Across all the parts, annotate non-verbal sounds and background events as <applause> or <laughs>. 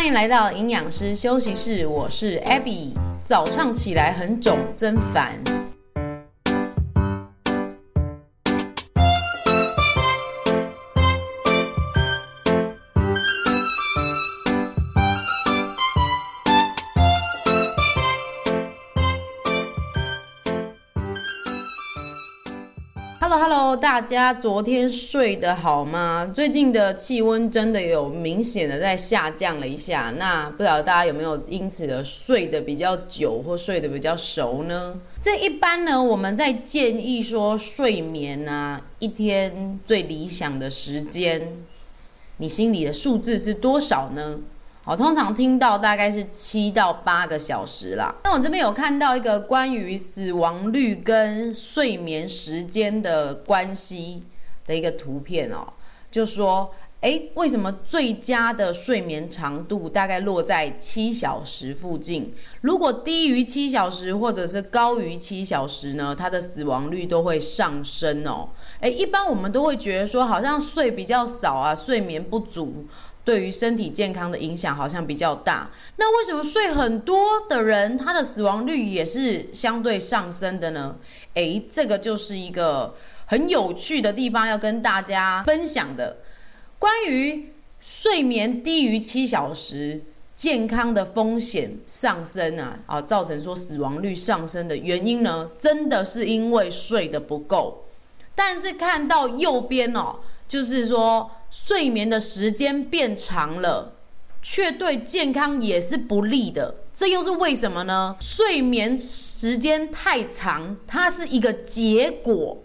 欢迎来到营养师休息室，我是 Abby。早上起来很肿，真烦。大家昨天睡得好吗？最近的气温真的有明显的在下降了一下，那不知道大家有没有因此的睡得比较久或睡得比较熟呢？这一般呢，我们在建议说睡眠啊，一天最理想的时间，你心里的数字是多少呢？我通常听到大概是七到八个小时啦。那我这边有看到一个关于死亡率跟睡眠时间的关系的一个图片哦，就说，诶，为什么最佳的睡眠长度大概落在七小时附近？如果低于七小时或者是高于七小时呢，它的死亡率都会上升哦。诶，一般我们都会觉得说，好像睡比较少啊，睡眠不足。对于身体健康的影响好像比较大，那为什么睡很多的人，他的死亡率也是相对上升的呢？诶，这个就是一个很有趣的地方要跟大家分享的，关于睡眠低于七小时，健康的风险上升啊，啊，造成说死亡率上升的原因呢，真的是因为睡得不够。但是看到右边哦，就是说。睡眠的时间变长了，却对健康也是不利的。这又是为什么呢？睡眠时间太长，它是一个结果。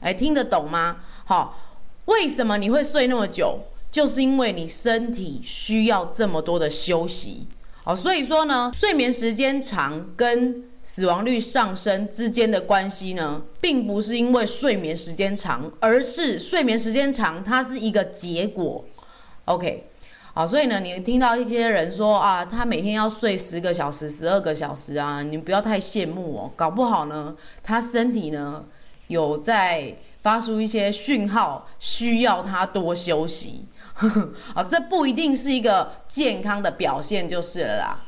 哎，听得懂吗？好，为什么你会睡那么久？就是因为你身体需要这么多的休息。好，所以说呢，睡眠时间长跟死亡率上升之间的关系呢，并不是因为睡眠时间长，而是睡眠时间长它是一个结果。OK，好，所以呢，你听到一些人说啊，他每天要睡十个小时、十二个小时啊，你不要太羡慕哦，搞不好呢，他身体呢有在发出一些讯号，需要他多休息。<laughs> 啊，这不一定是一个健康的表现，就是了啦。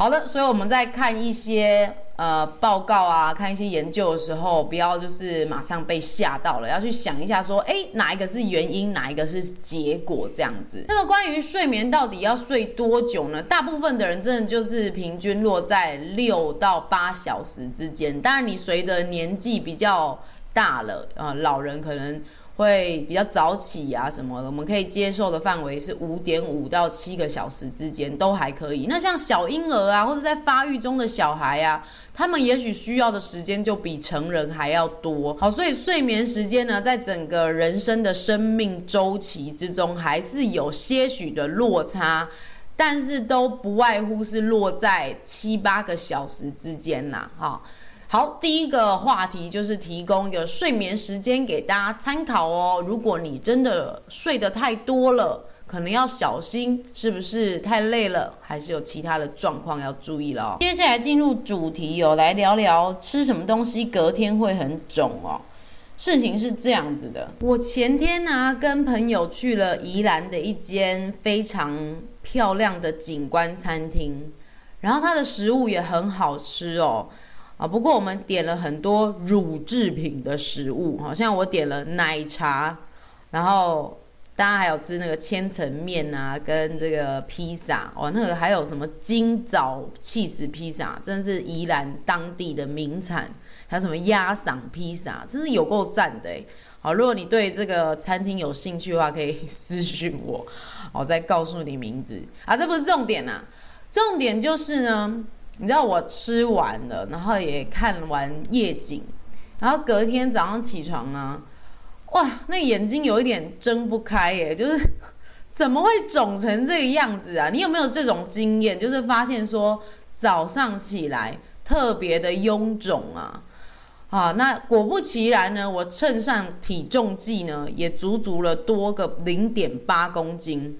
好的，所以我们在看一些呃报告啊，看一些研究的时候，不要就是马上被吓到了，要去想一下说，哎，哪一个是原因，哪一个是结果这样子。那么关于睡眠到底要睡多久呢？大部分的人真的就是平均落在六到八小时之间。当然，你随着年纪比较大了，呃，老人可能。会比较早起啊什么的，我们可以接受的范围是五点五到七个小时之间都还可以。那像小婴儿啊，或者在发育中的小孩啊，他们也许需要的时间就比成人还要多。好，所以睡眠时间呢，在整个人生的生命周期之中，还是有些许的落差，但是都不外乎是落在七八个小时之间啦。哈。好，第一个话题就是提供一个睡眠时间给大家参考哦。如果你真的睡得太多了，可能要小心，是不是太累了，还是有其他的状况要注意了哦。接下来进入主题哦，来聊聊吃什么东西隔天会很肿哦。事情是这样子的，我前天呢、跟朋友去了宜兰的一间非常漂亮的景观餐厅，然后它的食物也很好吃哦。啊，不过我们点了很多乳制品的食物，好像我点了奶茶，然后大家还有吃那个千层面啊，跟这个披萨，哦，那个还有什么金枣起司披萨，真是宜兰当地的名产，还有什么鸭赏披萨，真是有够赞的哎！好，如果你对这个餐厅有兴趣的话，可以 <laughs> 私讯我，我再告诉你名字啊，这不是重点啊，重点就是呢。你知道我吃完了，然后也看完夜景，然后隔天早上起床啊，哇，那眼睛有一点睁不开耶，就是 <laughs> 怎么会肿成这个样子啊？你有没有这种经验？就是发现说早上起来特别的臃肿啊，啊，那果不其然呢，我称上体重计呢，也足足了多个零点八公斤。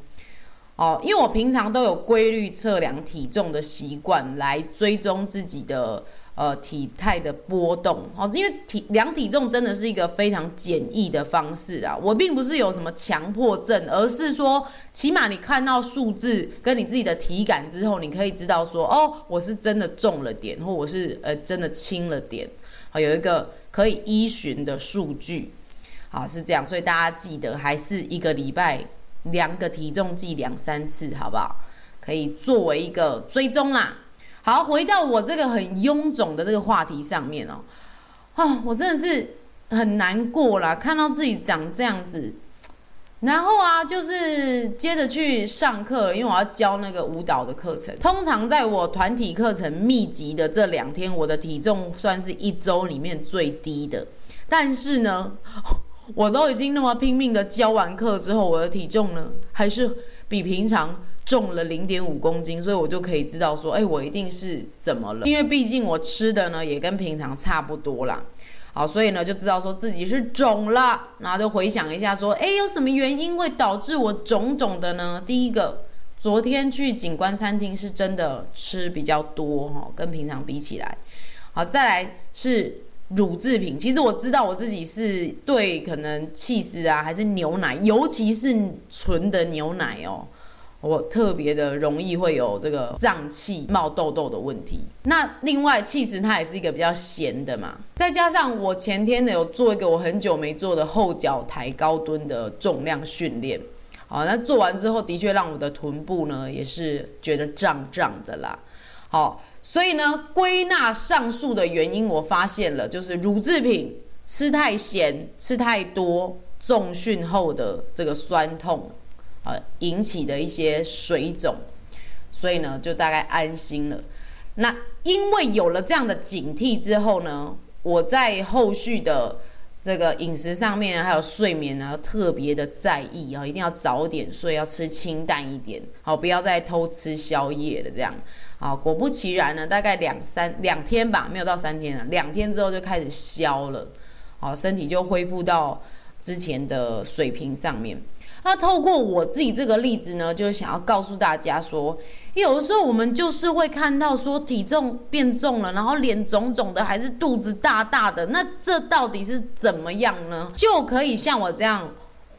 哦，因为我平常都有规律测量体重的习惯，来追踪自己的呃体态的波动。哦，因为体量体重真的是一个非常简易的方式啊。我并不是有什么强迫症，而是说起码你看到数字跟你自己的体感之后，你可以知道说哦，我是真的重了点，或我是呃真的轻了点，好，有一个可以依循的数据，好，是这样，所以大家记得还是一个礼拜量个体重计两三次，好不好？可以作为一个追踪啦。好，回到我这个很臃肿的这个话题上面哦，啊，我真的是很难过啦，看到自己长这样子，然后啊，就是接着去上课，因为我要教那个舞蹈的课程。通常在我团体课程密集的这两天，我的体重算是一周里面最低的。但是呢，我都已经那么拼命的教完课之后，我的体重呢，还是比平常。重了零点五公斤，所以我就可以知道说，哎、我一定是怎么了？因为毕竟我吃的呢也跟平常差不多啦，好，所以呢就知道说自己是肿了，然后就回想一下说，哎、有什么原因会导致我肿肿的呢？第一个，昨天去景观餐厅是真的吃比较多哈，跟平常比起来，好，再来是乳制品，其实我知道我自己是对可能气质啊，还是牛奶，尤其是纯的牛奶哦。我特别的容易会有这个胀气、冒痘痘的问题。那另外，气质它也是一个比较咸的嘛，再加上我前天呢有做一个我很久没做的后脚抬高蹲的重量训练，好，那做完之后的确让我的臀部呢也是觉得胀胀的啦。好，所以呢归纳上述的原因，我发现了就是乳制品吃太咸、吃太多，重训后的这个酸痛。呃，引起的一些水肿，所以呢，就大概安心了。那因为有了这样的警惕之后呢，我在后续的这个饮食上面还有睡眠呢，特别的在意啊，一定要早点睡，要吃清淡一点，好，不要再偷吃宵夜了。这样，啊，果不其然呢，大概两三两天吧，没有到三天了，两天之后就开始消了，好，身体就恢复到之前的水平上面。那透过我自己这个例子呢，就想要告诉大家说，有的时候我们就是会看到说体重变重了，然后脸肿肿的，还是肚子大大的，那这到底是怎么样呢？就可以像我这样。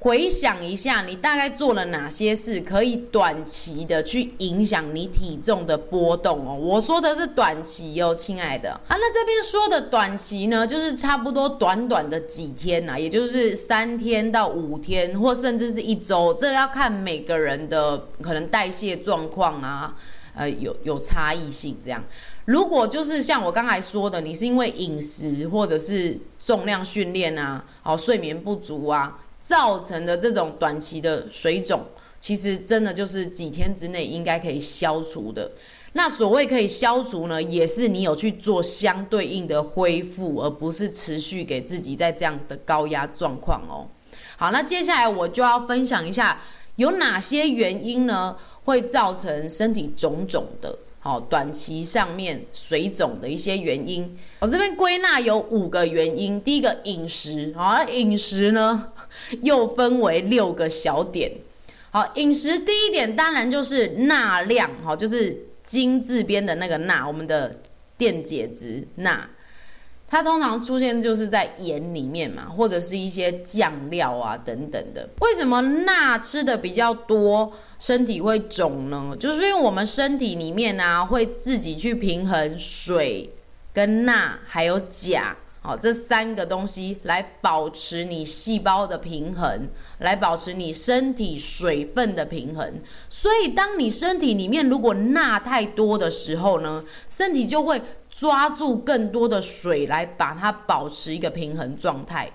回想一下，你大概做了哪些事，可以短期的去影响你体重的波动哦？我说的是短期哦，亲爱的。啊，那这边说的短期呢，就是差不多短短的几天呐，也就是三天到五天，或甚至是一周，这要看每个人的可能代谢状况啊，呃，有有差异性这样。如果就是像我刚才说的，你是因为饮食或者是重量训练啊，哦，睡眠不足啊。造成的这种短期的水肿，其实真的就是几天之内应该可以消除的。那所谓可以消除呢，也是你有去做相对应的恢复，而不是持续给自己在这样的高压状况哦。好，那接下来我就要分享一下有哪些原因呢，会造成身体肿肿的。好，短期上面水肿的一些原因，我这边归纳有五个原因。第一个饮食，好，饮食呢又分为六个小点。好，饮食第一点当然就是钠量，好，就是金字边的那个钠，我们的电解质钠，它通常出现就是在盐里面嘛，或者是一些酱料啊等等的。为什么钠吃的比较多？身体会肿呢，就是因为我们身体里面呢、啊、会自己去平衡水、跟钠还有钾，好，这三个东西来保持你细胞的平衡，来保持你身体水分的平衡。所以，当你身体里面如果钠太多的时候呢，身体就会抓住更多的水来把它保持一个平衡状态。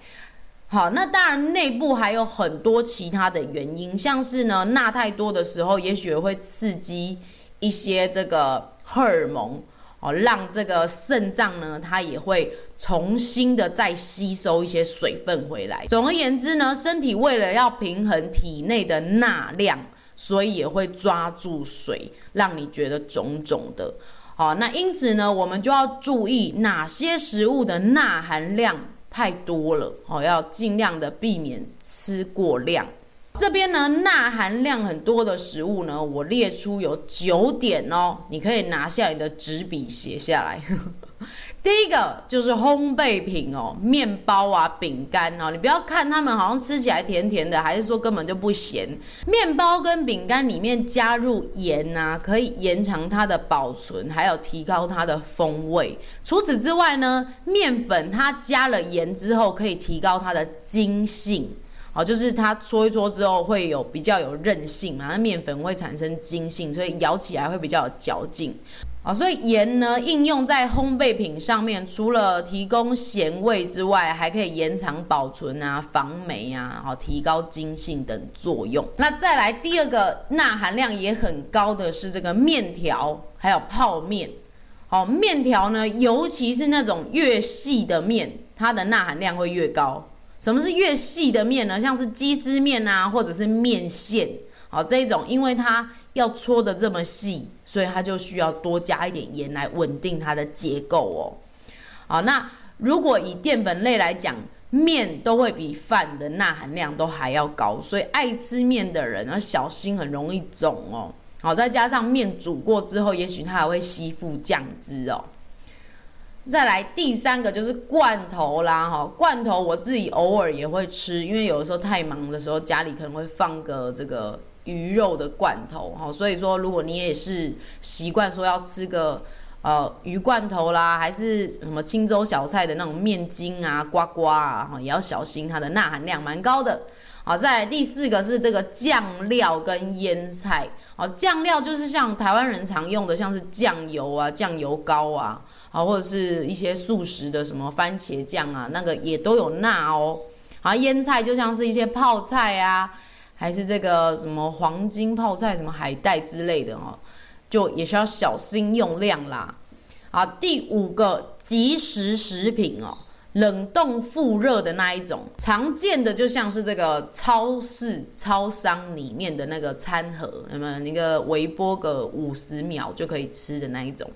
好，那当然内部还有很多其他的原因，像是呢，钠太多的时候，也许会刺激一些这个荷尔蒙，哦，让这个肾脏呢，它也会重新的再吸收一些水分回来。总而言之呢，身体为了要平衡体内的钠量，所以也会抓住水，让你觉得肿肿的。好，那因此呢，我们就要注意哪些食物的钠含量太多了哦，要尽量的避免吃过量。这边呢，钠含量很多的食物呢，我列出有九点哦，你可以拿下你的纸笔写下来。<laughs> 第一个就是烘焙品哦，面包啊、饼干哦，你不要看它们好像吃起来甜甜的，还是说根本就不咸。面包跟饼干里面加入盐啊，可以延长它的保存，还有提高它的风味。除此之外呢，面粉它加了盐之后，可以提高它的筋性。哦，就是它搓一搓之后会有比较有韧性嘛，那面粉会产生筋性，所以咬起来会比较有嚼劲。啊，所以盐呢应用在烘焙品上面，除了提供咸味之外，还可以延长保存啊、防霉啊，好提高筋性等作用。那再来第二个钠含量也很高的是这个面条，还有泡面。哦，面条呢，尤其是那种越细的面，它的钠含量会越高。什么是越细的面呢？像是鸡丝面啊，或者是面线。好，这一种因为它要搓得这么细，所以它就需要多加一点盐来稳定它的结构哦。好，那如果以淀粉类来讲，面都会比饭的钠含量都还要高，所以爱吃面的人要小心，很容易肿哦。好，再加上面煮过之后，也许它还会吸附酱汁哦。再来第三个就是罐头啦，哈，罐头我自己偶尔也会吃，因为有的时候太忙的时候，家里可能会放个这个。鱼肉的罐头，哈，所以说如果你也是习惯说要吃个呃鱼罐头啦，还是什么清粥小菜的那种面筋啊、呱呱啊，哈，也要小心它的钠含量蛮高的。好，再来第四个是这个酱料跟腌菜，好，酱料就是像台湾人常用的，像是酱油啊、酱油膏啊，啊，或者是一些素食的什么番茄酱啊，那个也都有钠哦。好，腌菜就像是一些泡菜啊。还是这个什么黄金泡菜、什么海带之类的哦，就也需要小心用量啦。啊，第五个即食食品哦，冷冻复热的那一种，常见的就像是这个超市、超商里面的那个餐盒，那么那个微波个五十秒就可以吃的那一种，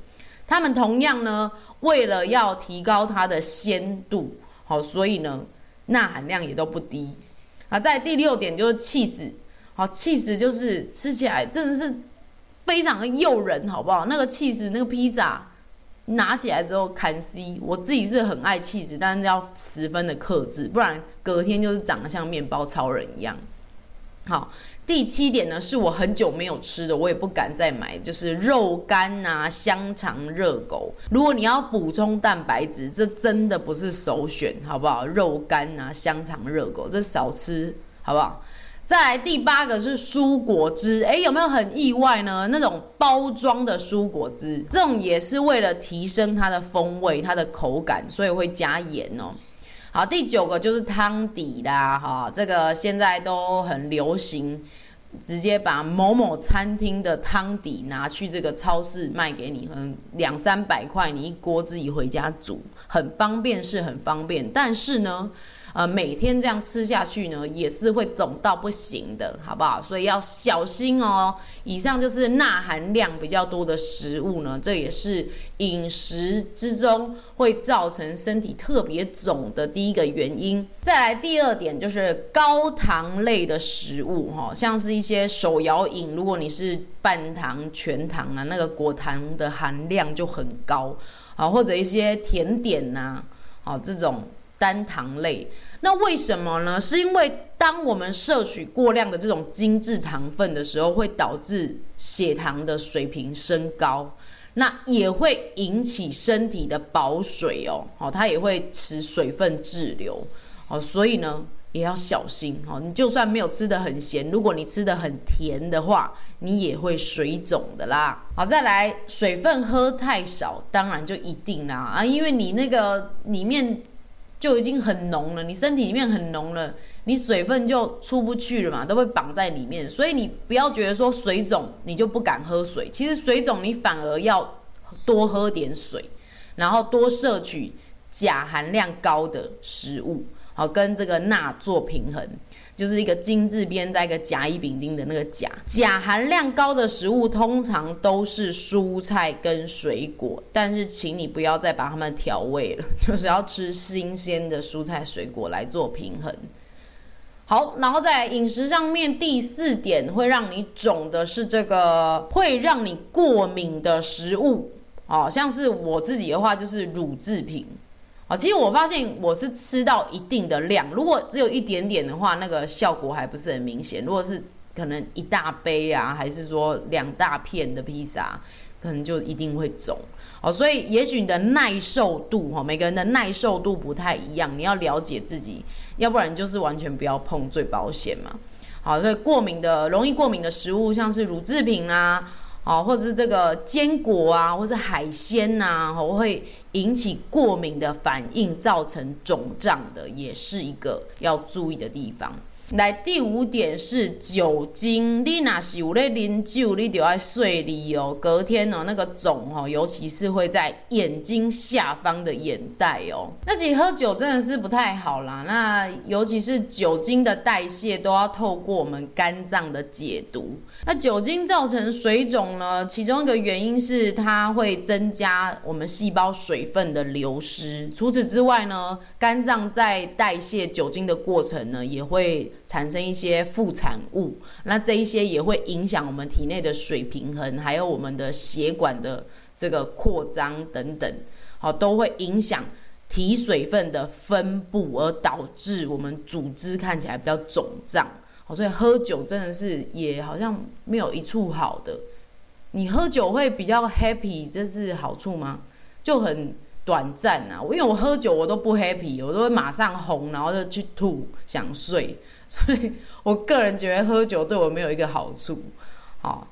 他们同样呢，为了要提高它的鲜度，好，所以呢，钠含量也都不低。啊，在第六点就是气质，好，气质就是吃起来真的是非常的诱人，好不好？那个气质那个披萨拿起来之后砍 C，，我自己是很爱气质，但是要十分的克制，不然隔天就是长得像面包超人一样。好。第七点呢，是我很久没有吃的，我也不敢再买，就是肉干啊、香肠、热狗。如果你要补充蛋白质，这真的不是首选，好不好？肉干啊、香肠、热狗，这少吃，好不好？再来第八个是蔬果汁，诶，有没有很意外呢？那种包装的蔬果汁，这种也是为了提升它的风味、它的口感，所以会加盐哦。好，第九个就是汤底啦，哈，这个现在都很流行，直接把某某餐厅的汤底拿去这个超市卖给你，可能两三百块，你一锅自己回家煮，很方便是很方便，但是呢。呃，每天这样吃下去呢，也是会肿到不行的，好不好？所以要小心哦。以上就是钠含量比较多的食物呢，这也是饮食之中会造成身体特别肿的第一个原因。再来第二点就是高糖类的食物，哈，像是一些手摇饮，如果你是半糖、全糖啊，那个果糖的含量就很高，啊，或者一些甜点呐，啊，这种。单糖类，那为什么呢？是因为当我们摄取过量的这种精致糖分的时候，会导致血糖的水平升高，那也会引起身体的保水哦，哦，它也会使水分滞留哦，所以呢，也要小心哦。你就算没有吃得很咸，如果你吃得很甜的话，你也会水肿的啦。好，再来，水分喝太少，当然就一定啦啊，因为你那个里面。就已经很浓了，你身体里面很浓了，你水分就出不去了嘛，都会绑在里面。所以你不要觉得说水肿，你就不敢喝水。其实水肿你反而要多喝点水，然后多摄取钾含量高的食物，好，跟这个钠做平衡。就是一个金字边，再一个甲乙丙丁的那个甲，钾含量高的食物通常都是蔬菜跟水果，但是请你不要再把它们调味了，<laughs> 就是要吃新鲜的蔬菜水果来做平衡。好，然后在饮食上面，第四点会让你肿的是这个会让你过敏的食物。哦，像是我自己的话就是乳制品，哦，其实我发现我是吃到一定的量，如果只有一点点的话，那个效果还不是很明显。如果是可能一大杯啊，还是说两大片的披萨，可能就一定会肿。哦，所以也许你的耐受度哈，每个人的耐受度不太一样，你要了解自己，要不然就是完全不要碰最保险嘛。好，所以过敏的容易过敏的食物，像是乳制品啊，哦，或者是这个坚果啊，或是海鲜呐、啊，会引起过敏的反应，造成肿胀的，也是一个要注意的地方。来，第五点是酒精，你若是有在啉酒，你就要细腻哦。隔天哦，那个肿哦，尤其是会在眼睛下方的眼袋哦。那其实喝酒真的是不太好啦。那尤其是酒精的代谢都要透过我们肝脏的解毒。那酒精造成水肿呢，其中一个原因是它会增加我们细胞水分的流失。除此之外呢，肝脏在代谢酒精的过程呢，也会。产生一些副产物，那这一些也会影响我们体内的水平衡，还有我们的血管的这个扩张等等，好，都会影响体水分的分布，而导致我们组织看起来比较肿胀。好，所以喝酒真的是也好像没有一处好的。你喝酒会比较 happy，这是好处吗？就很短暂啊。因为我喝酒我都不 happy，我都会马上红，然后就去吐，想睡。<laughs> 所以我个人觉得喝酒对我没有一个好处，好，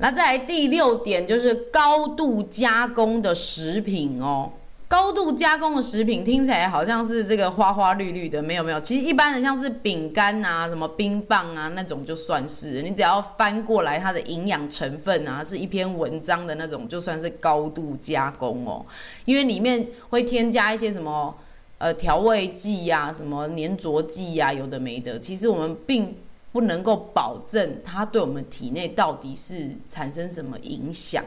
那再来第六点就是高度加工的食品哦，高度加工的食品听起来好像是这个花花绿绿的，没有没有，其实一般的像是饼干啊、什么冰棒啊那种就算是，你只要翻过来它的营养成分啊，是一篇文章的那种，就算是高度加工哦，因为里面会添加一些什么。呃，调味剂呀、什么粘着剂呀、有的没的，其实我们并不能够保证它对我们体内到底是产生什么影响，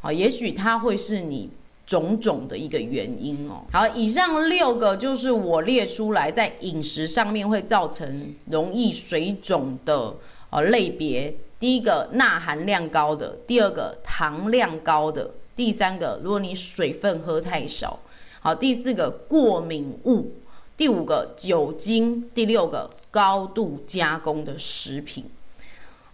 啊，也许它会是你种种的一个原因哦。好，以上六个就是我列出来在饮食上面会造成容易水肿的呃类别。第一个钠含量高的，第二个糖量高的，第三个如果你水分喝太少。好，第四个过敏物，第五个酒精，第六个高度加工的食品。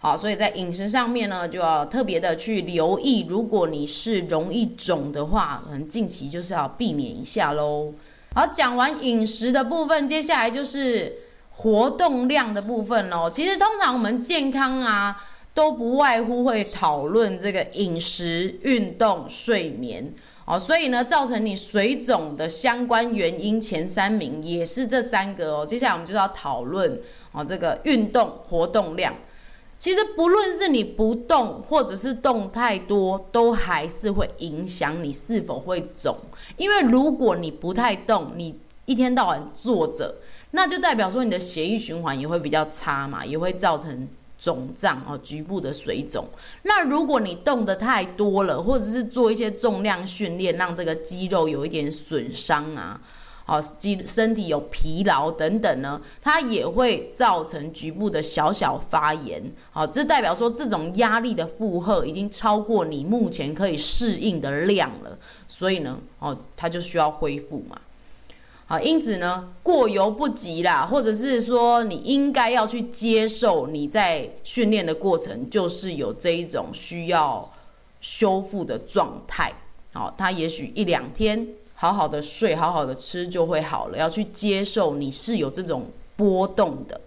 好，所以在饮食上面呢，就要特别的去留意。如果你是容易肿的话，可能近期就是要避免一下喽。好，讲完饮食的部分，接下来就是活动量的部分喽。其实通常我们健康啊，都不外乎会讨论这个饮食、运动、睡眠。哦，所以呢，造成你水肿的相关原因前三名也是这三个哦。接下来我们就要讨论哦，这个运动活动量。其实不论是你不动，或者是动太多，都还是会影响你是否会肿。因为如果你不太动，你一天到晚坐着，那就代表说你的血液循环也会比较差嘛，也会造成。肿胀哦，局部的水肿。那如果你动得太多了，或者是做一些重量训练，让这个肌肉有一点损伤啊，哦，肌身体有疲劳等等呢，它也会造成局部的小小发炎。好，这代表说这种压力的负荷已经超过你目前可以适应的量了，所以呢，哦，它就需要恢复嘛。好，因此呢，过犹不及啦，或者是说，你应该要去接受你在训练的过程，就是有这一种需要修复的状态。好，它也许一两天好好的睡，好好的吃就会好了。要去接受你是有这种波动的。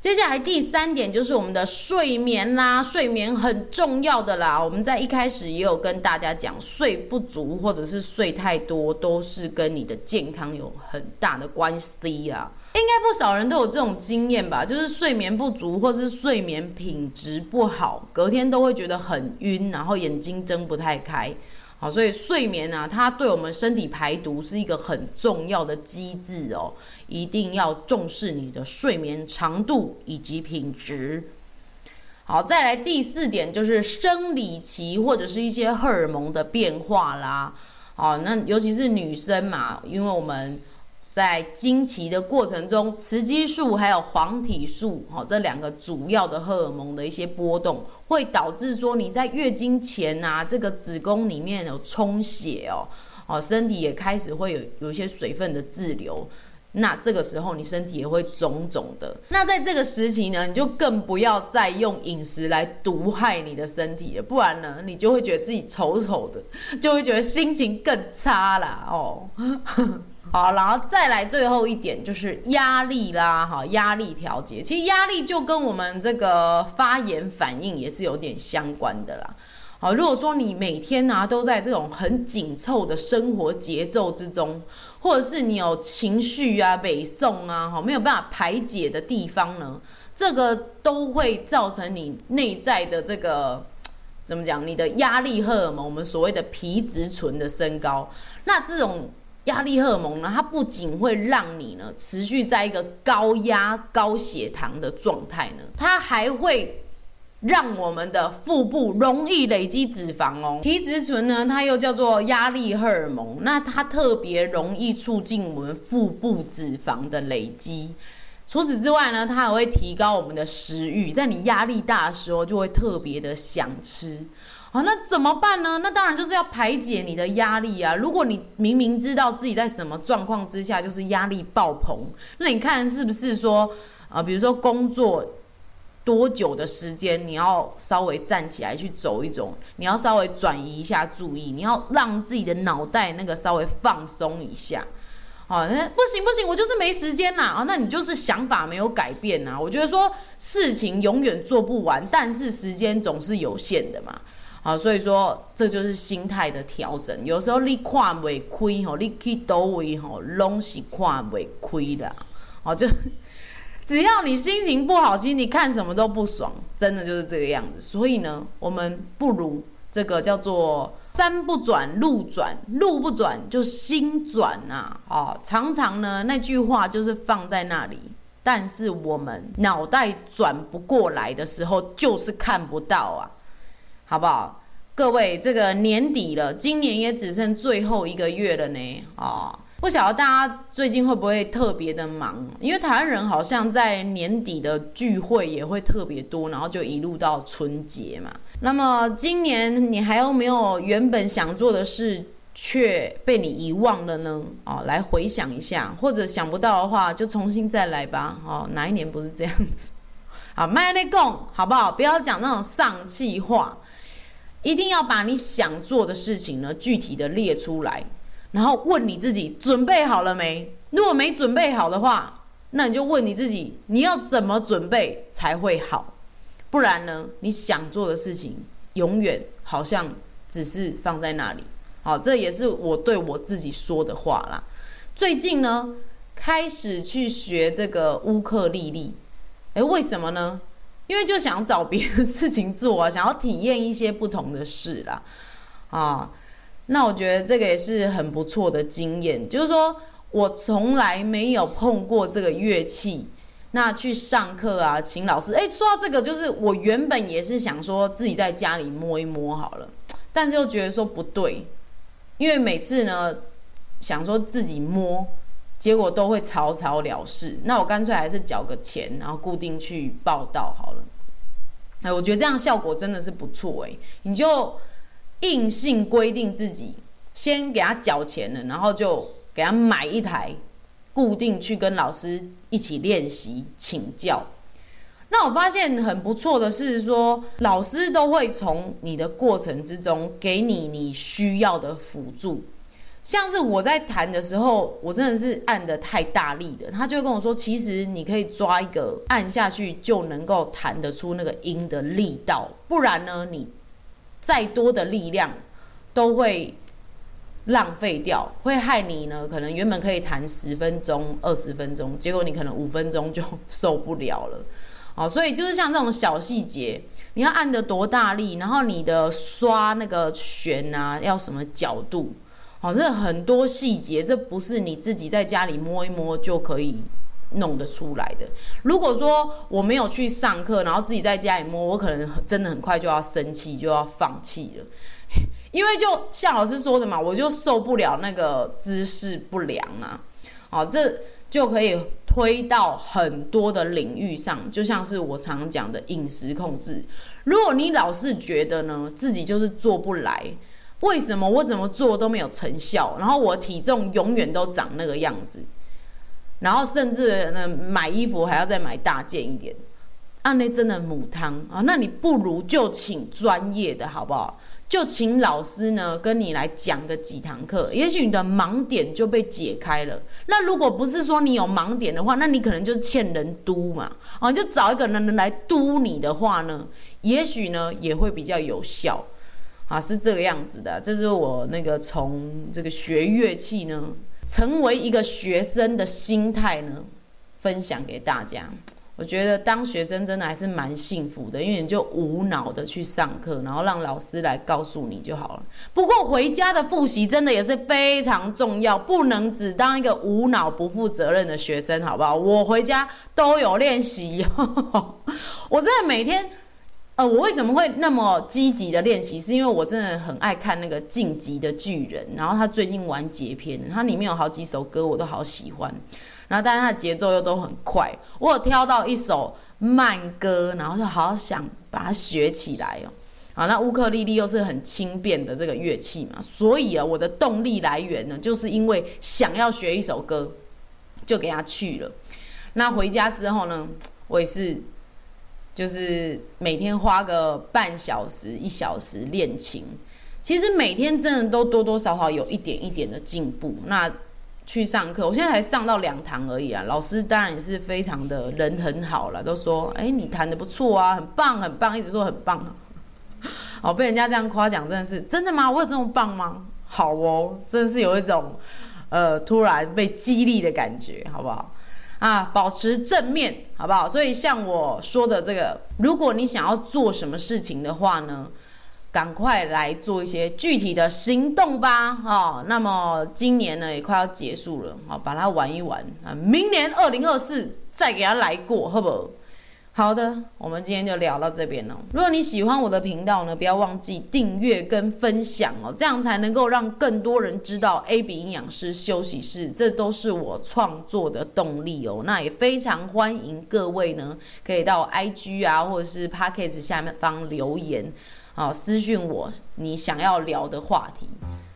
接下来第三点就是我们的睡眠啦，睡眠很重要的啦。我们在一开始也有跟大家讲，睡不足或者是睡太多，都是跟你的健康有很大的关系啊。应该不少人都有这种经验吧，就是睡眠不足或是睡眠品质不好，隔天都会觉得很晕，然后眼睛睁不太开。好，所以睡眠啊，它对我们身体排毒是一个很重要的机制哦，一定要重视你的睡眠长度以及品质。好，再来第四点就是生理期或者是一些荷尔蒙的变化啦。好，那尤其是女生嘛，因为我们在经期的过程中，雌激素还有黄体素，哈，这两个主要的荷尔蒙的一些波动，会导致说你在月经前啊，这个子宫里面有充血哦，哦，身体也开始会有有一些水分的滞留。那这个时候你身体也会肿肿的。那在这个时期呢，你就更不要再用饮食来毒害你的身体了，不然呢，你就会觉得自己丑丑的，就会觉得心情更差啦。哦。好，然后再来最后一点就是压力啦，哈，压力调节。其实压力就跟我们这个发炎反应也是有点相关的啦。好，如果说你每天、啊、都在这种很紧凑的生活节奏之中。或者是你有情绪啊、北宋啊，哈，没有办法排解的地方呢，这个都会造成你内在的这个怎么讲？你的压力荷尔蒙，我们所谓的皮质醇的升高。那这种压力荷尔蒙呢，它不仅会让你呢持续在一个高压、高血糖的状态呢，它还会。让我们的腹部容易累积脂肪哦。皮质醇呢，它又叫做压力荷尔蒙，那它特别容易促进我们腹部脂肪的累积。除此之外呢，它还会提高我们的食欲，在你压力大的时候就会特别的想吃。好，那怎么办呢？那当然就是要排解你的压力啊。如果你明明知道自己在什么状况之下就是压力爆棚，那你看是不是说啊，比如说工作。多久的时间，你要稍微站起来去走一走，你要稍微转移一下注意，你要让自己的脑袋那个稍微放松一下。好，那不行不行，我就是没时间呐啊，那你就是想法没有改变呐。我觉得说事情永远做不完，但是时间总是有限的嘛。好，所以说这就是心态的调整。有时候你看不亏吼，你去倒位吼，拢是看不亏的。好，就。只要你心情不好，其实你看什么都不爽，真的就是这个样子。所以呢，我们不如这个叫做山不转路转，路不转就心转呐、啊。哦，常常呢那句话就是放在那里，但是我们脑袋转不过来的时候，就是看不到啊，好不好？各位，这个年底了，今年也只剩最后一个月了呢，哦。不晓得大家最近会不会特别的忙？因为台湾人好像在年底的聚会也会特别多，然后就一路到春节嘛。那么今年你还有没有原本想做的事却被你遗忘了呢？哦，来回想一下，或者想不到的话就重新再来吧。哦，哪一年不是这样子？好，卖力讲好不好？不要讲那种丧气话，一定要把你想做的事情呢具体的列出来。然后问你自己准备好了没？如果没准备好的话，那你就问你自己，你要怎么准备才会好？不然呢，你想做的事情永远好像只是放在那里。好，这也是我对我自己说的话啦。最近呢，开始去学这个乌克丽丽，诶，为什么呢？因为就想找别的事情做啊，<laughs> 想要体验一些不同的事啦，啊。那我觉得这个也是很不错的经验，就是说我从来没有碰过这个乐器，那去上课啊，请老师。哎，说到这个，就是我原本也是想说自己在家里摸一摸好了，但是又觉得说不对，因为每次呢想说自己摸，结果都会草草了事。那我干脆还是缴个钱，然后固定去报到好了。哎，我觉得这样效果真的是不错哎，你就。硬性规定自己先给他缴钱了，然后就给他买一台，固定去跟老师一起练习请教。那我发现很不错的是说，老师都会从你的过程之中给你你需要的辅助。像是我在弹的时候，我真的是按得太大力了，他就会跟我说，其实你可以抓一个按下去就能够弹得出那个音的力道，不然呢你。再多的力量都会浪费掉，会害你呢。可能原本可以弹十分钟、二十分钟，结果你可能五分钟就受不了了。哦，所以就是像这种小细节，你要按得多大力，然后你的刷那个弦啊，要什么角度？哦，这很多细节，这不是你自己在家里摸一摸就可以。弄得出来的。如果说我没有去上课，然后自己在家里摸，我可能真的很快就要生气，就要放弃了。<laughs> 因为就像老师说的嘛，我就受不了那个姿势不良啊。哦，这就可以推到很多的领域上，就像是我常讲的饮食控制。如果你老是觉得呢，自己就是做不来，为什么我怎么做都没有成效，然后我体重永远都长那个样子，然后甚至呢买衣服还要再买大件一点，按那真的母汤啊，那你不如就请专业的好不好？就请老师呢跟你来讲个几堂课，也许你的盲点就被解开了。那如果不是说你有盲点的话，那你可能就是欠人督嘛，啊，就找一个人来督你的话呢，也许呢也会比较有效，啊，是这个样子的。这是我那个从这个学乐器呢，成为一个学生的心态呢，分享给大家。我觉得当学生真的还是蛮幸福的，因为你就无脑的去上课，然后让老师来告诉你就好了。不过回家的复习真的也是非常重要，不能只当一个无脑不负责任的学生，好不好？我回家都有练习，<laughs> 我真的每天，呃，我为什么会那么积极的练习？是因为我真的很爱看那个《晋级的巨人》，然后他最近完结篇，它里面有好几首歌我都好喜欢。然后，但是它的节奏又都很快。我有挑到一首慢歌，然后就好想把它学起来哦。好，那乌克丽丽又是很轻便的这个乐器嘛，所以啊，我的动力来源呢，就是因为想要学一首歌，就给它去了。那回家之后呢，我也是，就是每天花个半小时、一小时练琴。其实每天真的都多多少少有一点一点的进步。那去上课，我现在才上到两堂而已啊。老师当然也是非常的人很好了，都说哎、你弹的不错啊，很棒很棒，一直说很棒。哦，被人家这样夸奖，真的是真的吗？我有这么棒吗？好哦，真的是有一种呃突然被激励的感觉，好不好？啊，保持正面，好不好？所以像我说的这个，如果你想要做什么事情的话呢，赶快来做一些具体的行动吧，哦，那么今年呢也快要结束了，好，把它玩一玩啊，明年二零二四再给它来过，好不好？好的，我们今天就聊到这边了。如果你喜欢我的频道呢，不要忘记订阅跟分享哦，这样才能够让更多人知道 AB 营养师休息室，这都是我创作的动力哦。那也非常欢迎各位呢，可以到 IG 啊，或者是 Podcast 下面方留言。好，私讯我你想要聊的话题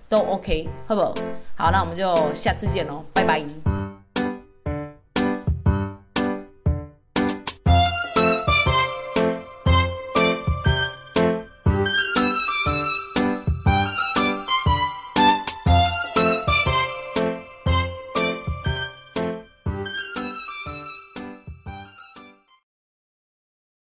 都 OK，好不好？好，那我们就下次见喽，拜拜。